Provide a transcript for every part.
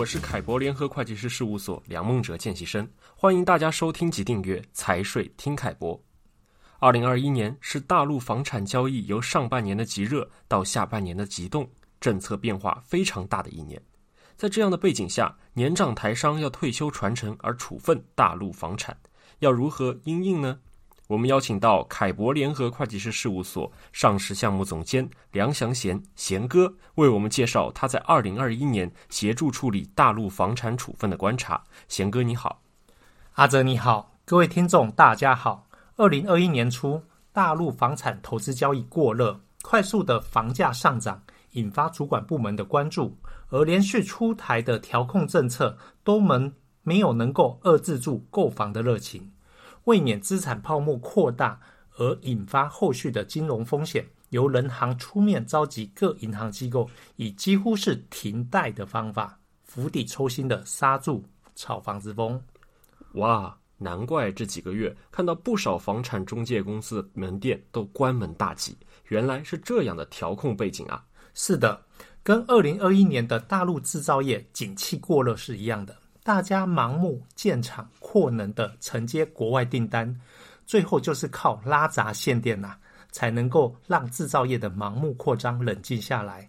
我是凯博联合会计师事务所梁梦哲见习生，欢迎大家收听及订阅财税听凯博。二零二一年是大陆房产交易由上半年的极热到下半年的急冻，政策变化非常大的一年。在这样的背景下，年长台商要退休传承而处分大陆房产，要如何因应呢？我们邀请到凯博联合会计师事务所上市项目总监梁祥贤贤哥，为我们介绍他在二零二一年协助处理大陆房产处分的观察。贤哥你好，阿泽你好，各位听众大家好。二零二一年初，大陆房产投资交易过热，快速的房价上涨引发主管部门的关注，而连续出台的调控政策都能没有能够遏制住购房的热情。为免资产泡沫扩大而引发后续的金融风险，由人行出面召集各银行机构，以几乎是停贷的方法，釜底抽薪的刹住炒房之风。哇，难怪这几个月看到不少房产中介公司的门店都关门大吉，原来是这样的调控背景啊！是的，跟二零二一年的大陆制造业景气过热是一样的。大家盲目建厂扩能的承接国外订单，最后就是靠拉闸限电呐、啊，才能够让制造业的盲目扩张冷静下来。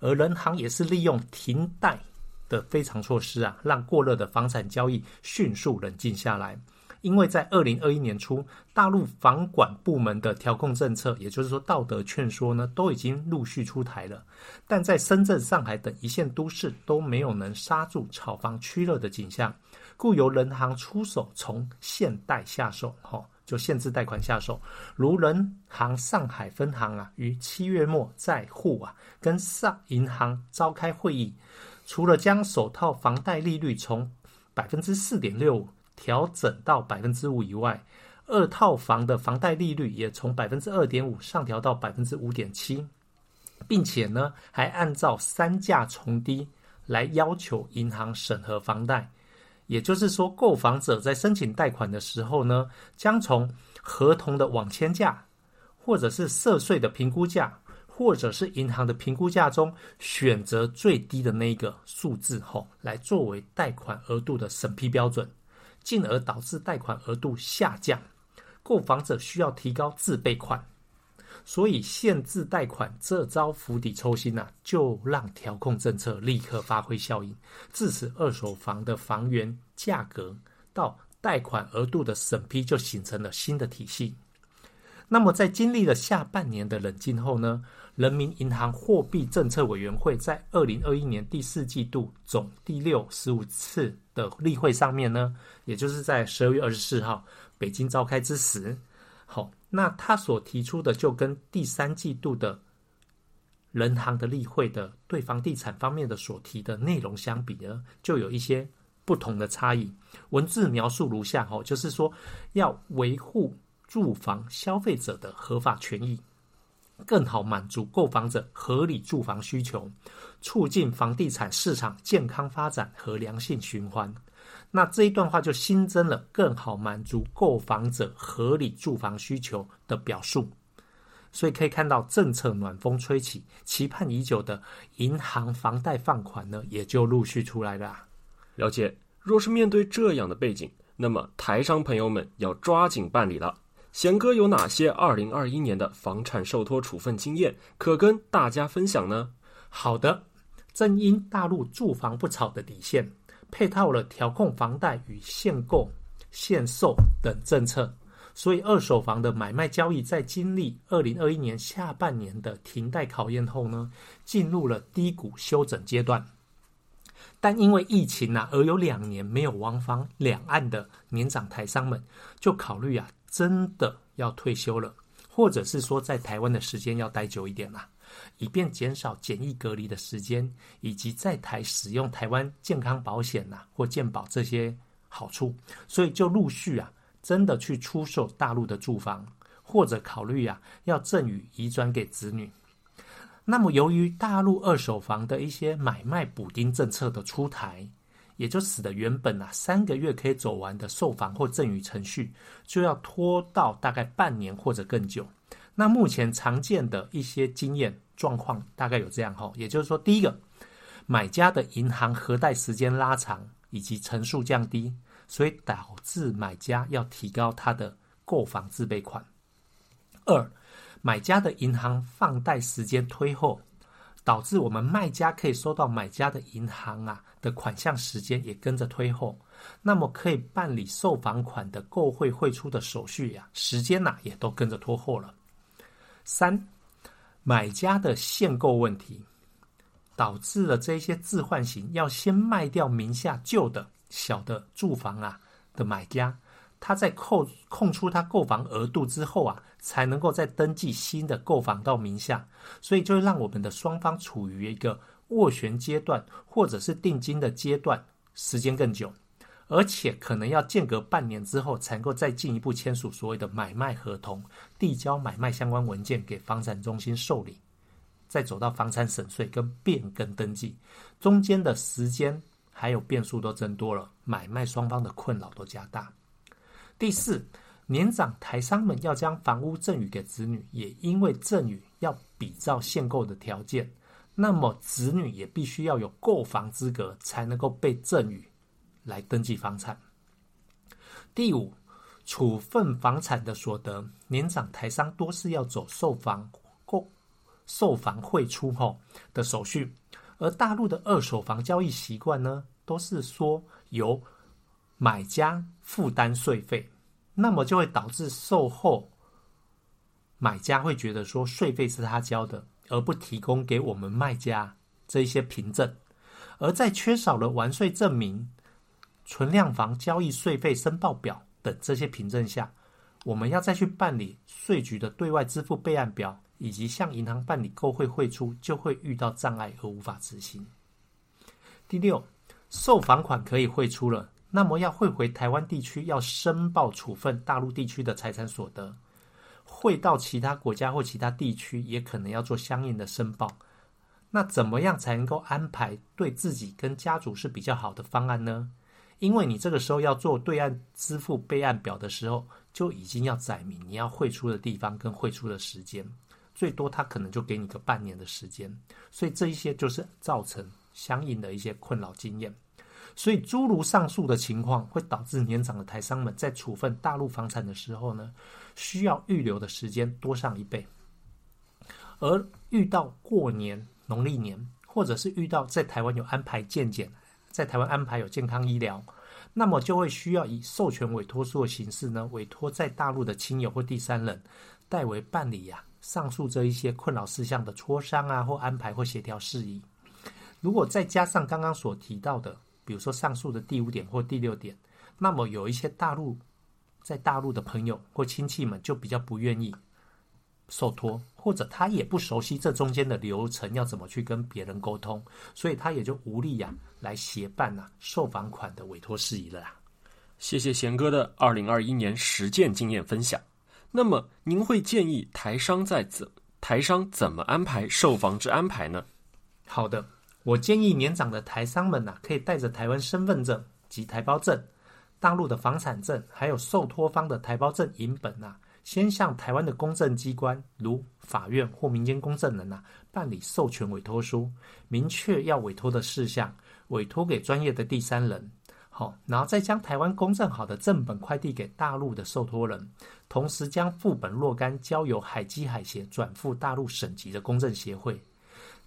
而人行也是利用停贷的非常措施啊，让过热的房产交易迅速冷静下来。因为在二零二一年初，大陆房管部门的调控政策，也就是说道德劝说呢，都已经陆续出台了，但在深圳、上海等一线都市都没有能刹住炒房趋热的景象，故由人行出手，从限贷下手，哈，就限制贷款下手。如人行上海分行啊，于七月末在沪啊，跟上银行召开会议，除了将首套房贷利率从百分之四点六五。调整到百分之五以外，二套房的房贷利率也从百分之二点五上调到百分之五点七，并且呢，还按照三价重低来要求银行审核房贷。也就是说，购房者在申请贷款的时候呢，将从合同的网签价，或者是涉税的评估价，或者是银行的评估价中选择最低的那一个数字后，来作为贷款额度的审批标准。进而导致贷款额度下降，购房者需要提高自备款，所以限制贷款这招釜底抽薪呐、啊，就让调控政策立刻发挥效应，致使二手房的房源价格到贷款额度的审批就形成了新的体系。那么在经历了下半年的冷静后呢，人民银行货币政策委员会在二零二一年第四季度总第六十五次的例会上面呢，也就是在十二月二十四号北京召开之时，好，那他所提出的就跟第三季度的人行的例会的对房地产方面的所提的内容相比呢，就有一些不同的差异。文字描述如下：哈，就是说要维护住房消费者的合法权益。更好满足购房者合理住房需求，促进房地产市场健康发展和良性循环。那这一段话就新增了“更好满足购房者合理住房需求”的表述。所以可以看到政策暖风吹起，期盼已久的银行房贷放款呢，也就陆续出来了。了解，若是面对这样的背景，那么台商朋友们要抓紧办理了。贤哥有哪些二零二一年的房产受托处分经验可跟大家分享呢？好的，正因大陆住房不炒的底线，配套了调控房贷与限购、限售等政策，所以二手房的买卖交易在经历二零二一年下半年的停贷考验后呢，进入了低谷修整阶段。但因为疫情啊，而有两年没有往返两岸的年长台商们，就考虑啊。真的要退休了，或者是说在台湾的时间要待久一点啦，以便减少检疫隔离的时间，以及在台使用台湾健康保险呐或健保这些好处，所以就陆续啊，真的去出售大陆的住房，或者考虑啊要赠与移转给子女。那么由于大陆二手房的一些买卖补丁政策的出台。也就使得原本啊三个月可以走完的售房或赠与程序，就要拖到大概半年或者更久。那目前常见的一些经验状况大概有这样哈，也就是说，第一个，买家的银行核贷时间拉长以及成数降低，所以导致买家要提高他的购房自备款。二，买家的银行放贷时间推后，导致我们卖家可以收到买家的银行啊的款项时间也跟着推后，那么可以办理售房款的购汇汇出的手续呀、时间呐、也都跟着拖后了。三，买家的限购问题，导致了这些置换型要先卖掉名下旧的小的住房啊的买家。他在扣空出他购房额度之后啊，才能够再登记新的购房到名下，所以就让我们的双方处于一个斡旋阶段，或者是定金的阶段，时间更久，而且可能要间隔半年之后，才能够再进一步签署所谓的买卖合同，递交买卖相关文件给房产中心受理，再走到房产审税跟变更登记，中间的时间还有变数都增多了，买卖双方的困扰都加大。第四，年长台商们要将房屋赠与给子女，也因为赠与要比照限购的条件，那么子女也必须要有购房资格，才能够被赠与来登记房产。第五，处分房产的所得，年长台商多是要走售房购售房汇出后的手续，而大陆的二手房交易习惯呢，都是说由买家负担税费。那么就会导致售后买家会觉得说税费是他交的，而不提供给我们卖家这一些凭证，而在缺少了完税证明、存量房交易税费申报表等这些凭证下，我们要再去办理税局的对外支付备案表，以及向银行办理购汇汇出，就会遇到障碍而无法执行。第六，售房款可以汇出了。那么要汇回台湾地区，要申报处分大陆地区的财产所得；汇到其他国家或其他地区，也可能要做相应的申报。那怎么样才能够安排对自己跟家族是比较好的方案呢？因为你这个时候要做对岸支付备案表的时候，就已经要载明你要汇出的地方跟汇出的时间，最多他可能就给你个半年的时间。所以这一些就是造成相应的一些困扰经验。所以，诸如上述的情况，会导致年长的台商们在处分大陆房产的时候呢，需要预留的时间多上一倍。而遇到过年、农历年，或者是遇到在台湾有安排健检，在台湾安排有健康医疗，那么就会需要以授权委托书的形式呢，委托在大陆的亲友或第三人代为办理呀、上述这一些困扰事项的磋商啊，或安排或协调事宜。如果再加上刚刚所提到的，比如说上述的第五点或第六点，那么有一些大陆在大陆的朋友或亲戚们就比较不愿意受托，或者他也不熟悉这中间的流程要怎么去跟别人沟通，所以他也就无力呀、啊、来协办呐、啊、售房款的委托事宜了啦。谢谢贤哥的二零二一年实践经验分享。那么您会建议台商在怎台商怎么安排售房之安排呢？好的。我建议年长的台商们呐、可以带着台湾身份证及台胞证、大陆的房产证，还有受托方的台胞证影本呐、啊，先向台湾的公证机关，如法院或民间公证人呐、办理授权委托书，明确要委托的事项，委托给专业的第三人。好，然后再将台湾公证好的正本快递给大陆的受托人，同时将副本若干交由海基海协转付大陆省级的公证协会。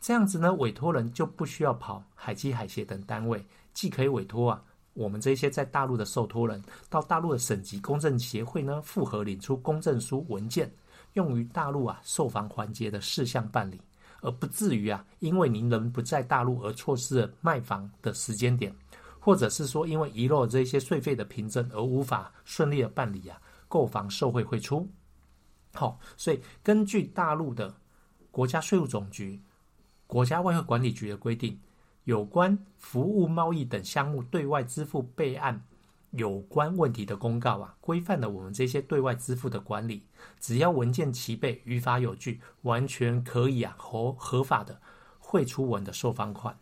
这样子呢，委托人就不需要跑海基海协等单位，既可以委托啊我们这些在大陆的受托人到大陆的省级公证协会呢复核领出公证书文件，用于大陆啊售房环节的事项办理，而不至于啊因为您人不在大陆而错失了卖房的时间点，或者是说因为遗漏这些税费的凭证而无法顺利的办理啊购房受惠汇出。好、所以根据大陆的国家税务总局。国家外汇管理局的规定，有关服务贸易等项目对外支付备案有关问题的公告啊，规范了我们这些对外支付的管理。只要文件齐备、于法有据，完全可以啊合合法的汇出我们的售房款。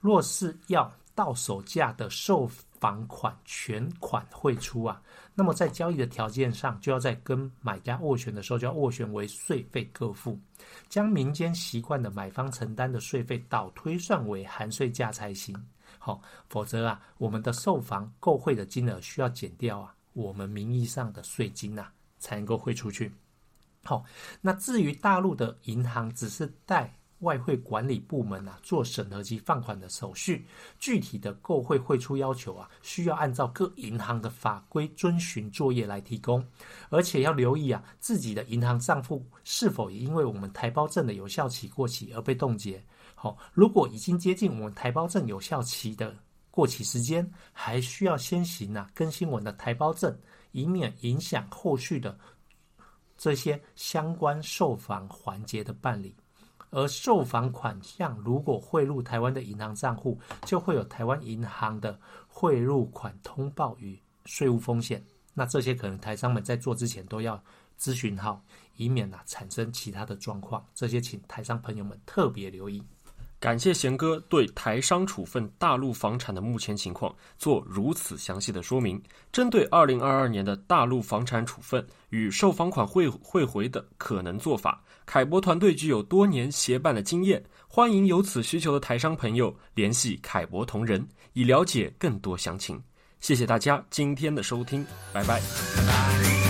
若是要到手价的售房款全款汇出啊，那么在交易的条件上，就要在跟买家斡旋的时候，就要斡旋为税费各付，将民间习惯的买方承担的税费倒推算为含税价才行。好，否则啊，我们的售房购汇的金额需要减掉啊，我们名义上的税金呐，才能够汇出去。好，那至于大陆的银行，只是贷外汇管理部门啊做审核及放款的手续，具体的购汇汇出要求啊，需要按照各银行的法规遵循作业来提供，而且要留意啊，自己的银行账户是否也因为我们台胞证的有效期过期而被冻结。好，如果已经接近我们台胞证有效期的过期时间，还需要先行啊更新我们的台胞证，以免影响后续的。这些相关售房环节的办理，而售房款项如果汇入台湾的银行账户，就会有台湾银行的汇入款通报与税务风险。那这些可能台商们在做之前都要咨询好，以免啊产生其他的状况。这些请台商朋友们特别留意。感谢贤哥对台商处分大陆房产的目前情况做如此详细的说明。针对二零二二年的大陆房产处分与售房款汇汇回的可能做法，凯博团队具有多年协办的经验，欢迎有此需求的台商朋友联系凯博同仁，以了解更多详情。谢谢大家今天的收听，拜拜。拜拜。